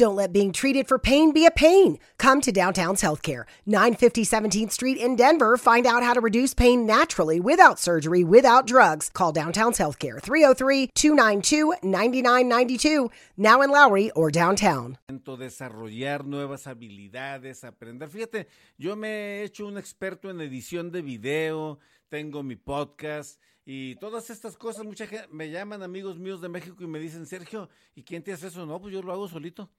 Don't let being treated for pain be a pain. Come to Downtown's Healthcare, 950 17th Street in Denver. Find out how to reduce pain naturally without surgery, without drugs. Call Downtown's Healthcare, 303 292 9992, now in Lowry or downtown. Desarrollar nuevas habilidades, aprender. Fíjate, yo me he hecho un experto en edición de video, tengo mi podcast. Y todas estas cosas, mucha gente me llaman amigos míos de México y me dicen, Sergio, ¿y quién te hace eso? No, pues yo lo hago solito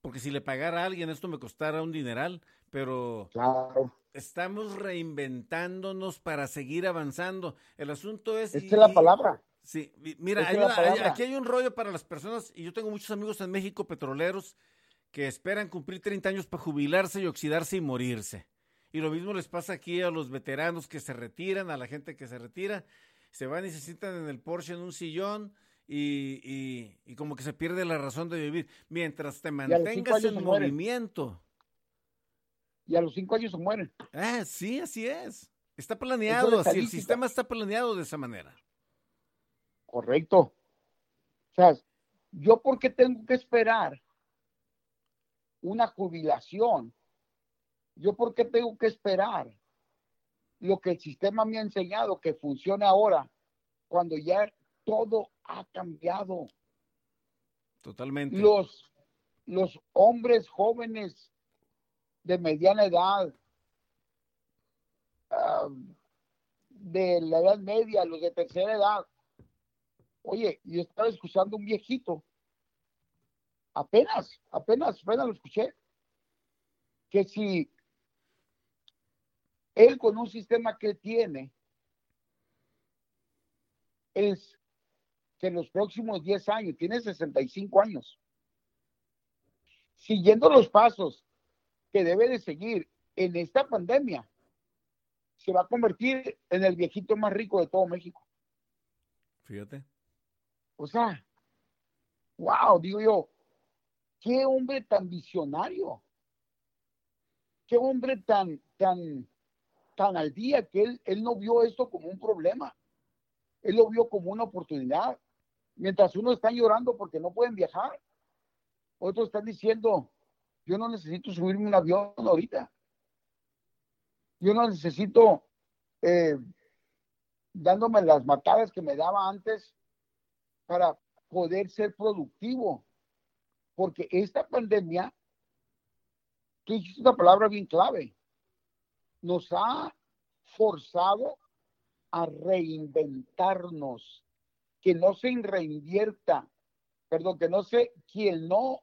porque si le pagara a alguien esto me costara un dineral, pero estamos reinventándonos para seguir avanzando. El asunto es... Esta es la palabra. Sí, mira, aquí hay un rollo para las personas, y yo tengo muchos amigos en México petroleros que esperan cumplir 30 años para jubilarse y oxidarse y morirse. Y lo mismo les pasa aquí a los veteranos que se retiran, a la gente que se retira, se van y se sientan en el Porsche en un sillón y, y, como que se pierde la razón de vivir. Mientras te mantengas en movimiento. Y a los cinco años se mueren. Ah, sí, así es. Está planeado, así el sistema está planeado de esa manera. Correcto. O sea, yo porque tengo que esperar una jubilación, yo porque tengo que esperar lo que el sistema me ha enseñado que funcione ahora, cuando ya todo ha cambiado. Totalmente. Los, los hombres jóvenes de mediana edad, de la edad media, los de tercera edad. Oye, yo estaba escuchando un viejito, apenas, apenas, apenas lo escuché, que si él con un sistema que tiene, es que en los próximos 10 años, tiene 65 años, siguiendo los pasos que debe de seguir en esta pandemia, se va a convertir en el viejito más rico de todo México. Fíjate. O sea, wow, digo yo, qué hombre tan visionario, qué hombre tan, tan, tan al día que él, él no vio esto como un problema, él lo vio como una oportunidad. Mientras uno está llorando porque no pueden viajar, otros están diciendo, yo no necesito subirme un avión ahorita. Yo no necesito eh, dándome las matadas que me daba antes para poder ser productivo. Porque esta pandemia, tú dijiste una palabra bien clave, nos ha forzado a reinventarnos que no se reinvierta, perdón, que no se, quien no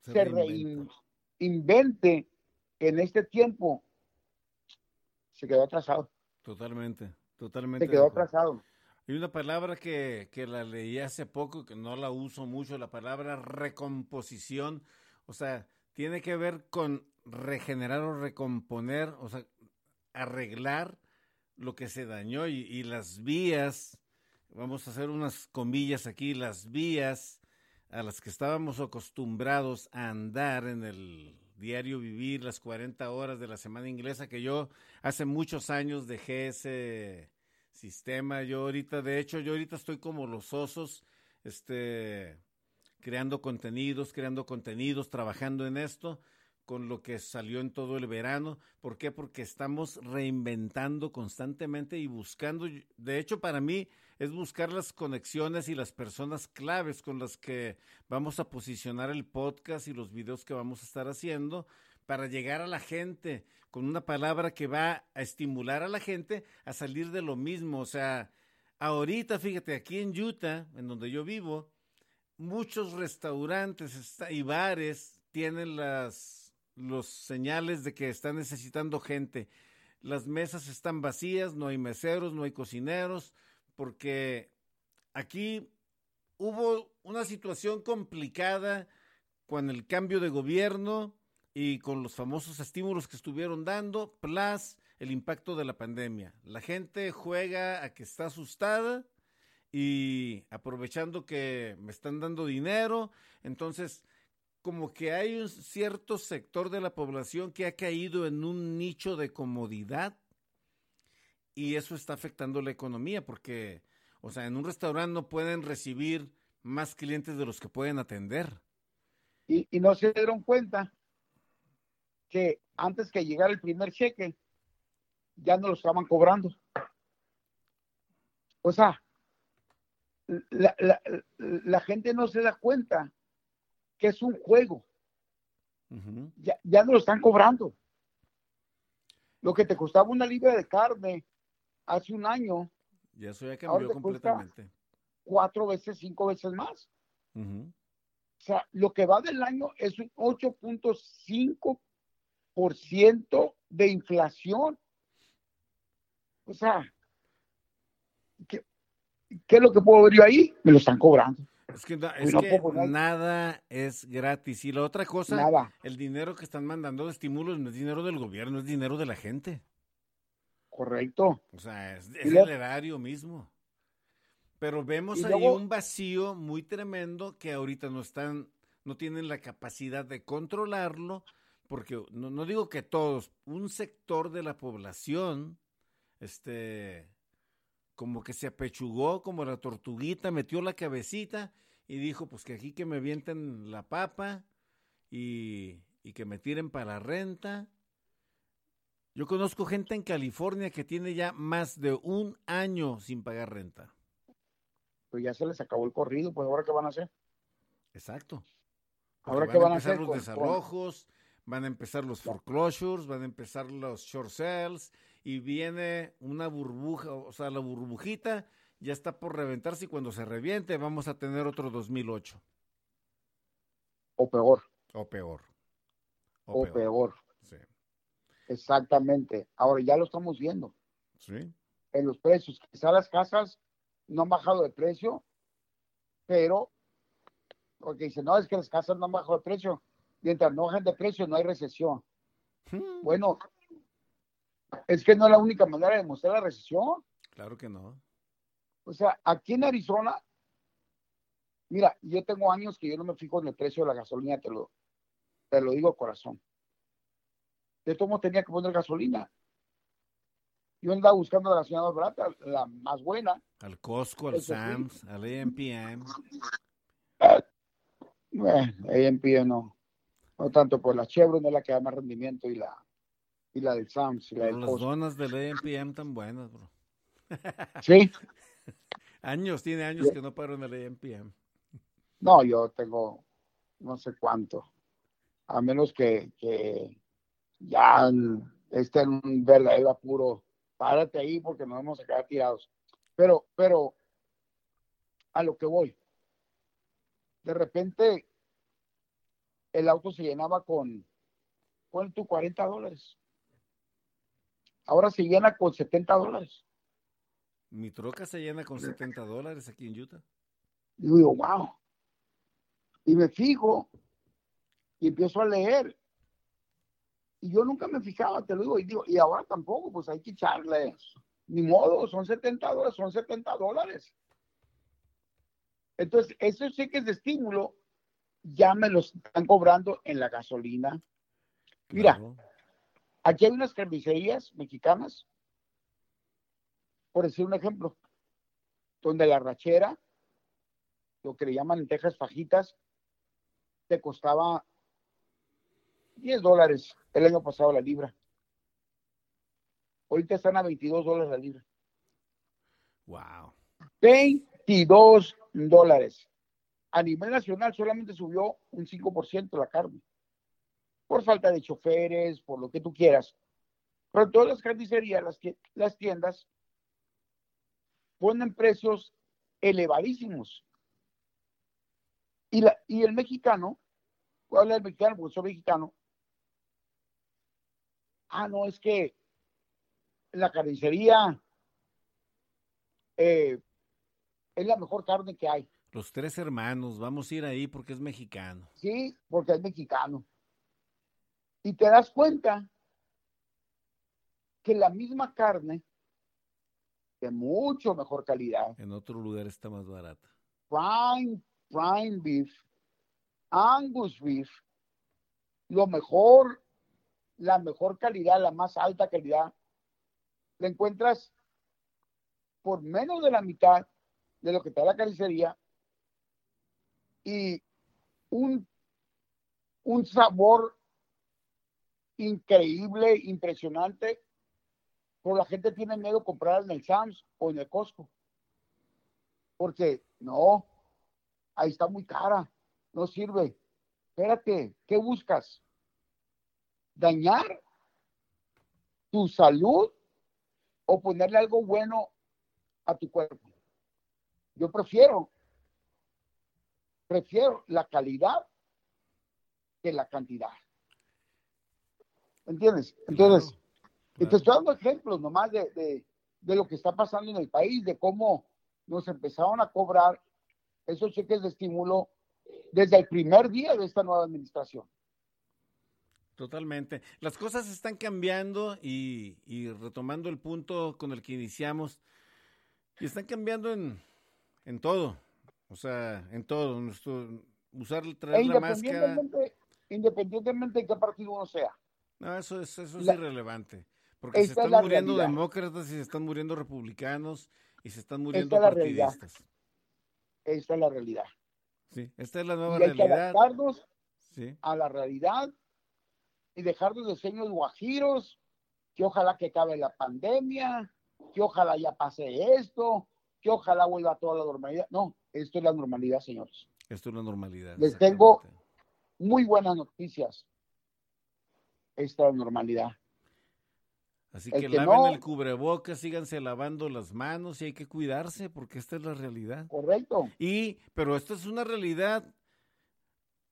se, reinvente en este tiempo, se quedó atrasado. Totalmente, totalmente. Se quedó atrasado. Hay una palabra que, que la leí hace poco, que no la uso mucho, la palabra recomposición. O sea, tiene que ver con regenerar o recomponer, o sea, arreglar lo que se dañó y, y las vías vamos a hacer unas comillas aquí, las vías a las que estábamos acostumbrados a andar en el diario vivir, las 40 horas de la semana inglesa, que yo hace muchos años dejé ese sistema. Yo ahorita, de hecho, yo ahorita estoy como los osos, este, creando contenidos, creando contenidos, trabajando en esto con lo que salió en todo el verano. ¿Por qué? Porque estamos reinventando constantemente y buscando, de hecho para mí es buscar las conexiones y las personas claves con las que vamos a posicionar el podcast y los videos que vamos a estar haciendo para llegar a la gente con una palabra que va a estimular a la gente a salir de lo mismo. O sea, ahorita, fíjate, aquí en Utah, en donde yo vivo, muchos restaurantes y bares tienen las los señales de que están necesitando gente. Las mesas están vacías, no hay meseros, no hay cocineros, porque aquí hubo una situación complicada con el cambio de gobierno y con los famosos estímulos que estuvieron dando, plus el impacto de la pandemia. La gente juega a que está asustada y aprovechando que me están dando dinero, entonces como que hay un cierto sector de la población que ha caído en un nicho de comodidad y eso está afectando la economía porque, o sea, en un restaurante no pueden recibir más clientes de los que pueden atender. y no se dieron cuenta que antes que llegara el primer cheque, ya no lo estaban cobrando. O sea, la, la, la gente no se da cuenta que es un juego. ya, ya no lo están cobrando. Lo que te costaba una libra de carne hace un año. Ya eso ya cambió completamente. Cuatro veces, cinco veces más. O sea, lo que va del año es un 8.5% de inflación. O sea, ¿qué, ¿qué, es lo que puedo ver yo ahí? Me lo están cobrando. Es que, es que nada es gratis. Y la otra cosa, el dinero que están mandando de estímulos no es dinero del gobierno, es dinero de la gente. Correcto. O sea, es, el erario mismo. Pero vemos ahí un vacío muy tremendo que ahorita no están, no tienen la capacidad de controlarlo, porque no, no digo que todos, un sector de la población, este, como que se apechugó como la tortuguita, metió la cabecita y dijo, pues que aquí que me vienten la papa y, y que me tiren para la renta. Yo conozco gente en California que tiene ya más de un año sin pagar renta. Pues ya se les acabó el corrido, pues ahora qué van a hacer. Exacto. Ahora qué van a hacer los desalojos, van a empezar los foreclosures, van a empezar los short sales y viene una burbuja, o sea, la burbujita ya está por reventarse y cuando se reviente vamos a tener otro 2008. O peor. O peor. O, peor. Sí. Exactamente. Ahora ya lo estamos viendo. Sí. En los precios. Quizá las casas no han bajado de precio, pero porque dicen, no, es que las casas no han bajado de precio. Mientras no bajen de precio, no hay recesión. Hmm. Bueno, es que no es la única manera de mostrar la recesión. Claro que no. O sea, aquí en Arizona, mira, yo tengo años que yo no me fijo en el precio de la gasolina, te lo, te lo digo corazón. De cómo tenía que poner gasolina. Yo andaba buscando la gasolina más barata, la más buena. Al Costco, al Sam's, al AMPM. bueno, AMPM no. No tanto por la Chevron, es la que da más rendimiento y la y la del Sam's. Y la las donas del AMPM tan buenas, bro. Sí. años, tiene años que no paro en el AMPM. No, yo tengo no sé cuánto. A menos que, que ya esté en un verdadero apuro, párate ahí porque nos vamos a quedar tirados. Pero, pero, a lo que voy. De repente, el auto se llenaba con, con tu 40 dólares. Ahora se llena con 70 dólares. Mi troca se llena con 70 dólares aquí en Utah. Y digo, wow. Y me fijo y empiezo a leer. Y yo nunca me fijaba, te lo digo, y digo, y ahora tampoco, pues hay que echarle. Ni modo, son 70 dólares, son 70 dólares. Entonces, esos cheques de estímulo ya me los están cobrando en la gasolina. Mira, aquí hay unas carnicerías mexicanas por decir un ejemplo, donde la rachera, lo que le llaman en Texas fajitas, te costaba 10 dólares el año pasado la libra. Ahorita están a 22 dólares la libra. Wow. 22 dólares. A nivel nacional solamente subió un 5% la carne. Por falta de choferes, por lo que tú quieras. Pero todas las carnicerías, las, las tiendas, ponen precios elevadísimos. Y, la, y el mexicano, ¿cuál es el mexicano? Porque soy mexicano. Ah, no, es que la carnicería eh, es la mejor carne que hay. Los tres hermanos, vamos a ir ahí porque es mexicano. Sí, porque es mexicano. Y te das cuenta que la misma carne de mucho mejor calidad. En otro lugar está más barata. Prime, prime beef, Angus beef, lo mejor, la mejor calidad, la más alta calidad, la encuentras por menos de la mitad de lo que da la carnicería y un un sabor increíble, impresionante, pero la gente tiene miedo de comprar en el Sams o en el Costco. Porque no, ahí está muy cara, no sirve. Espérate, ¿qué buscas? ¿Dañar tu salud o ponerle algo bueno a tu cuerpo? Yo prefiero, prefiero la calidad que la cantidad. ¿Entiendes? Entonces, Claro, te estoy dando ejemplos nomás de, de, de lo que está pasando en el país, de cómo nos empezaron a cobrar esos cheques de estímulo desde el primer día de esta nueva administración. Totalmente. Las cosas están cambiando y, y retomando el punto con el que iniciamos, y están cambiando en, en todo, o sea, en todo. Nuestro, usar, E traer la máscara, independientemente de qué partido uno sea. No, eso es, eso es La- irrelevante, porque se Esta es están muriendo realidad. demócratas y se están muriendo republicanos y se están muriendo es la realidad. partidistas. Esta es la realidad. Sí, esta es la nueva Y hay que realidad. adaptarnos Sí, a la realidad y dejarnos de sueños guajiros, que ojalá que acabe la pandemia, que ojalá ya pase esto, que ojalá vuelva toda la normalidad. No, esto es la normalidad, señores. esto es la normalidad. Les tengo-. Muy buenas noticias. Esta es la normalidad. Así que, que laven no- el cubrebocas, síganse lavando las manos y hay que cuidarse porque esta es la realidad. ¿Correcto? Y, pero esta es una realidad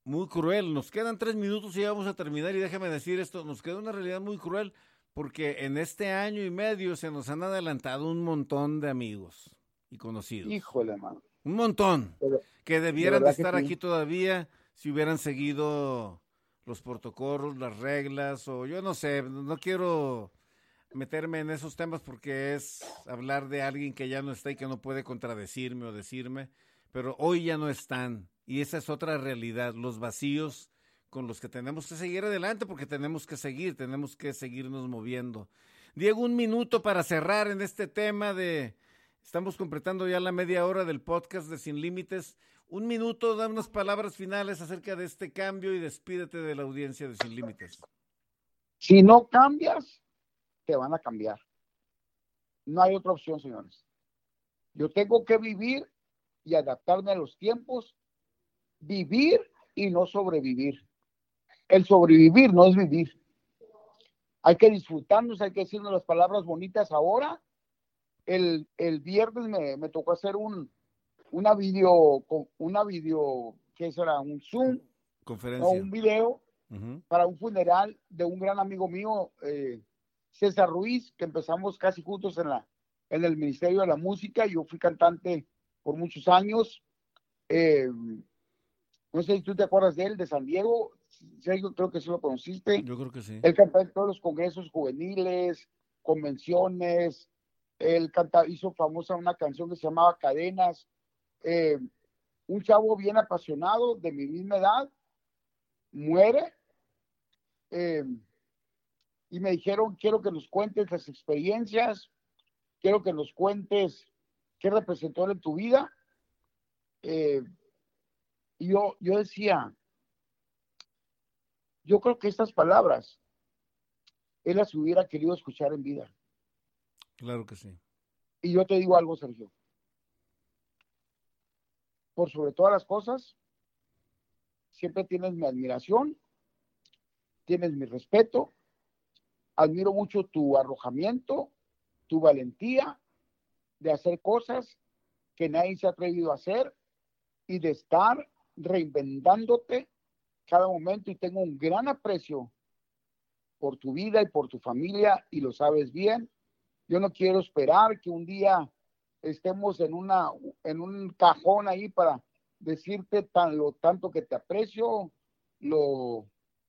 muy cruel. Nos quedan tres minutos y ya vamos a terminar. Y déjame decir esto, nos queda una realidad muy cruel porque en este año y medio se nos han adelantado un montón de amigos y conocidos. Híjole, mano. Un montón. Pero- Que debieran de, estar sí. aquí todavía si hubieran seguido los protocolos, las reglas, o yo no sé, no quiero meterme en esos temas porque es hablar de alguien que ya no está y que no puede contradecirme o decirme, pero hoy ya no están y esa es otra realidad, los vacíos con los que tenemos que seguir adelante porque tenemos que seguir, tenemos que seguirnos moviendo. Diego, un minuto para cerrar en este tema de, estamos completando ya la media hora del podcast de Sin Límites. Un minuto, da unas palabras finales acerca de este cambio y despídete de la audiencia de Sin Límites. Si no cambias, te van a cambiar. No hay otra opción, señores. Yo tengo que vivir y adaptarme a los tiempos, vivir y no sobrevivir. El sobrevivir no es vivir. Hay que disfrutarnos, hay que decirnos las palabras bonitas ahora. El, el viernes me, me tocó hacer un, una video, con- una video, ¿qué será? Un Zoom, Conferencia. o un video para un funeral de un gran amigo mío, eh, César Ruiz, que empezamos casi juntos en, la, en el Ministerio de la Música. Yo fui cantante por muchos años. Eh, no sé si tú te acuerdas de él, de San Diego. Sergio, creo que sí lo conociste. Yo creo que sí. Él cantó en todos los congresos juveniles, convenciones. Él canta, hizo famosa una canción que se llamaba Cadenas. Eh, un chavo bien apasionado de mi misma edad muere. eh, y me dijeron, quiero que nos cuentes las experiencias, quiero que nos cuentes qué representó en tu vida. Eh, y yo, yo decía, yo creo que estas palabras él las hubiera querido escuchar en vida. Claro que sí. Y yo te digo algo, Sergio. Por sobre todas las cosas, siempre tienes mi admiración, tienes mi respeto, admiro mucho tu arrojamiento, tu valentía de hacer cosas que nadie se ha atrevido a hacer y de estar reinventándote cada momento y tengo un gran aprecio por tu vida y por tu familia y lo sabes bien. Yo no quiero esperar que un día estemos en una en un cajón ahí para decirte tan lo tanto que te aprecio, lo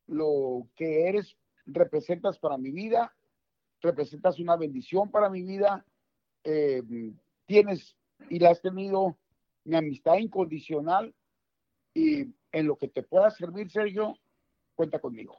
lo que eres representas para mi vida, representas una bendición para mi vida, eh, tienes y has tenido mi amistad incondicional y en lo que te pueda servir, Sergio, cuenta conmigo.